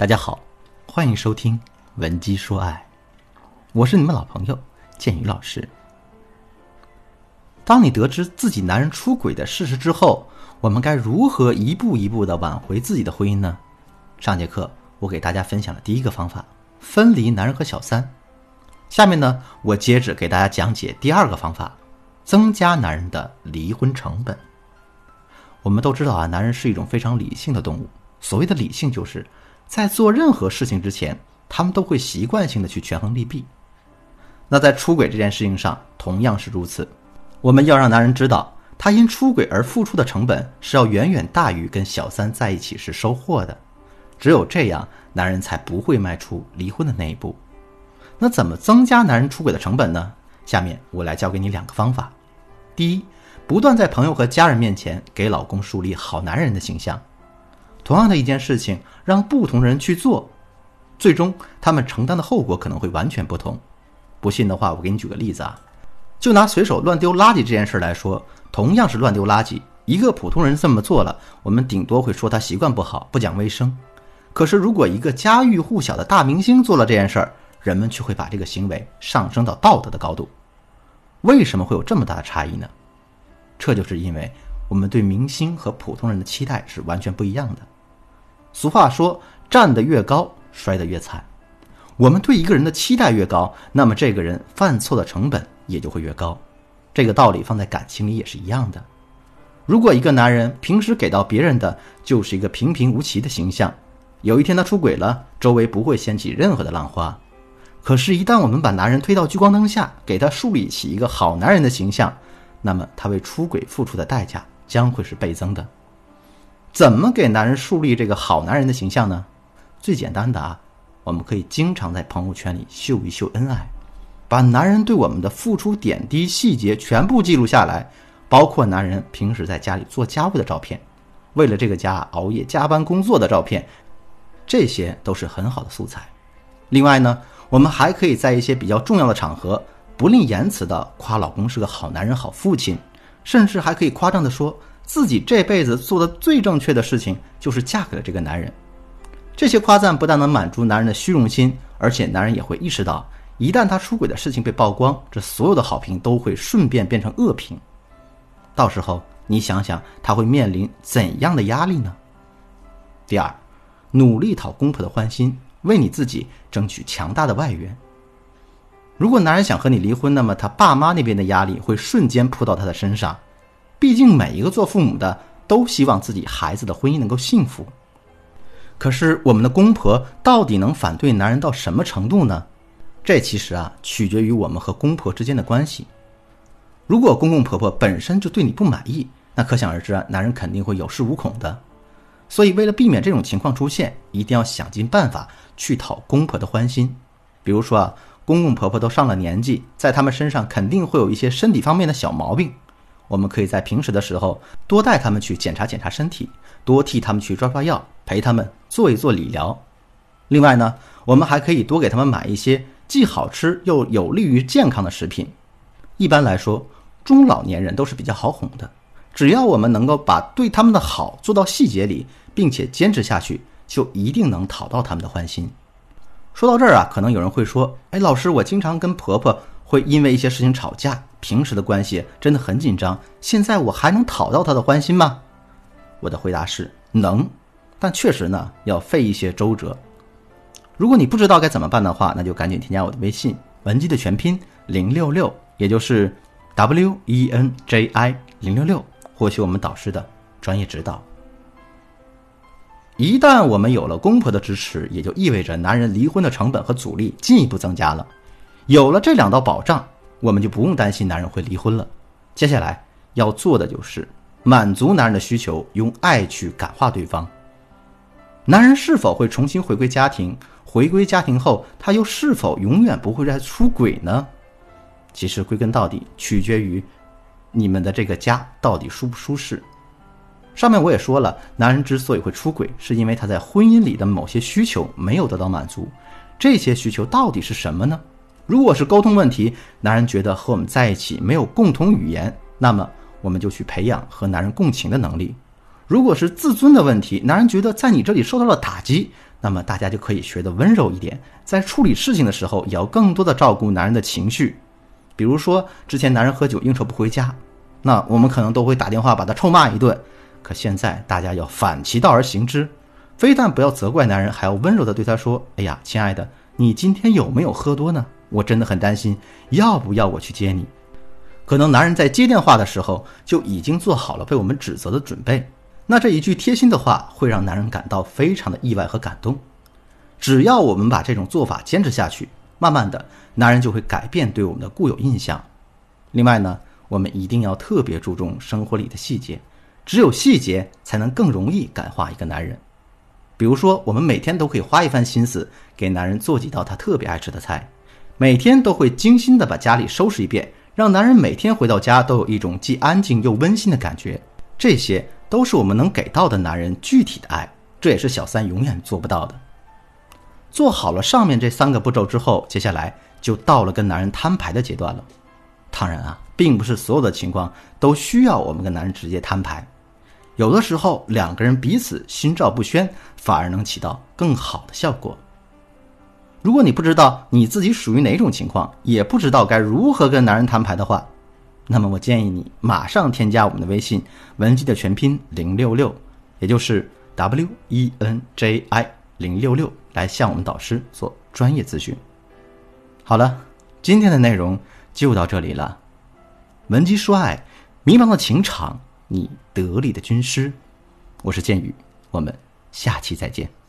大家好，欢迎收听《文姬说爱》，我是你们老朋友建宇老师。当你得知自己男人出轨的事实之后，我们该如何一步一步的挽回自己的婚姻呢？上节课我给大家分享了第一个方法：分离男人和小三。下面呢，我接着给大家讲解第二个方法：增加男人的离婚成本。我们都知道啊，男人是一种非常理性的动物。所谓的理性，就是在做任何事情之前，他们都会习惯性的去权衡利弊。那在出轨这件事情上，同样是如此。我们要让男人知道，他因出轨而付出的成本是要远远大于跟小三在一起时收获的。只有这样，男人才不会迈出离婚的那一步。那怎么增加男人出轨的成本呢？下面我来教给你两个方法。第一，不断在朋友和家人面前给老公树立好男人的形象。同样的一件事情，让不同人去做，最终他们承担的后果可能会完全不同。不信的话，我给你举个例子啊，就拿随手乱丢垃圾这件事来说，同样是乱丢垃圾，一个普通人这么做了，我们顶多会说他习惯不好，不讲卫生。可是如果一个家喻户晓的大明星做了这件事儿，人们却会把这个行为上升到道德的高度。为什么会有这么大的差异呢？这就是因为我们对明星和普通人的期待是完全不一样的。俗话说：“站得越高，摔得越惨。”我们对一个人的期待越高，那么这个人犯错的成本也就会越高。这个道理放在感情里也是一样的。如果一个男人平时给到别人的就是一个平平无奇的形象，有一天他出轨了，周围不会掀起任何的浪花。可是，一旦我们把男人推到聚光灯下，给他树立起一个好男人的形象，那么他为出轨付出的代价将会是倍增的。怎么给男人树立这个好男人的形象呢？最简单的啊，我们可以经常在朋友圈里秀一秀恩爱，把男人对我们的付出点滴细节全部记录下来，包括男人平时在家里做家务的照片，为了这个家熬夜加班工作的照片，这些都是很好的素材。另外呢，我们还可以在一些比较重要的场合，不吝言辞的夸老公是个好男人、好父亲，甚至还可以夸张的说。自己这辈子做的最正确的事情就是嫁给了这个男人。这些夸赞不但能满足男人的虚荣心，而且男人也会意识到，一旦他出轨的事情被曝光，这所有的好评都会顺便变成恶评。到时候你想想，他会面临怎样的压力呢？第二，努力讨公婆的欢心，为你自己争取强大的外援。如果男人想和你离婚，那么他爸妈那边的压力会瞬间扑到他的身上。毕竟，每一个做父母的都希望自己孩子的婚姻能够幸福。可是，我们的公婆到底能反对男人到什么程度呢？这其实啊，取决于我们和公婆之间的关系。如果公公婆婆本身就对你不满意，那可想而知啊，男人肯定会有恃无恐的。所以，为了避免这种情况出现，一定要想尽办法去讨公婆的欢心。比如说啊，公公婆婆都上了年纪，在他们身上肯定会有一些身体方面的小毛病。我们可以在平时的时候多带他们去检查检查身体，多替他们去抓抓药，陪他们做一做理疗。另外呢，我们还可以多给他们买一些既好吃又有利于健康的食品。一般来说，中老年人都是比较好哄的，只要我们能够把对他们的好做到细节里，并且坚持下去，就一定能讨到他们的欢心。说到这儿啊，可能有人会说：“哎，老师，我经常跟婆婆会因为一些事情吵架。”平时的关系真的很紧张，现在我还能讨到他的欢心吗？我的回答是能，但确实呢要费一些周折。如果你不知道该怎么办的话，那就赶紧添加我的微信文姬的全拼零六六，也就是 W E N J I 零六六，获取我们导师的专业指导。一旦我们有了公婆的支持，也就意味着男人离婚的成本和阻力进一步增加了。有了这两道保障。我们就不用担心男人会离婚了。接下来要做的就是满足男人的需求，用爱去感化对方。男人是否会重新回归家庭？回归家庭后，他又是否永远不会再出轨呢？其实归根到底，取决于你们的这个家到底舒不舒适。上面我也说了，男人之所以会出轨，是因为他在婚姻里的某些需求没有得到满足。这些需求到底是什么呢？如果是沟通问题，男人觉得和我们在一起没有共同语言，那么我们就去培养和男人共情的能力；如果是自尊的问题，男人觉得在你这里受到了打击，那么大家就可以学得温柔一点，在处理事情的时候，也要更多的照顾男人的情绪。比如说，之前男人喝酒应酬不回家，那我们可能都会打电话把他臭骂一顿。可现在大家要反其道而行之，非但不要责怪男人，还要温柔的对他说：“哎呀，亲爱的，你今天有没有喝多呢？我真的很担心，要不要我去接你？”可能男人在接电话的时候就已经做好了被我们指责的准备。那这一句贴心的话会让男人感到非常的意外和感动。只要我们把这种做法坚持下去，慢慢的，男人就会改变对我们的固有印象。另外呢，我们一定要特别注重生活里的细节，只有细节才能更容易感化一个男人。比如说，我们每天都可以花一番心思给男人做几道他特别爱吃的菜，每天都会精心的把家里收拾一遍，让男人每天回到家都有一种既安静又温馨的感觉。这些。都是我们能给到的男人具体的爱，这也是小三永远做不到的。做好了上面这三个步骤之后，接下来就到了跟男人摊牌的阶段了。当然啊，并不是所有的情况都需要我们跟男人直接摊牌，有的时候两个人彼此心照不宣，反而能起到更好的效果。如果你不知道你自己属于哪种情况，也不知道该如何跟男人摊牌的话，那么我建议你马上添加我们的微信文姬的全拼零六六，也就是 W E N J I 零六六，来向我们导师做专业咨询。好了，今天的内容就到这里了。文姬说爱，迷茫的情场，你得力的军师。我是剑宇，我们下期再见。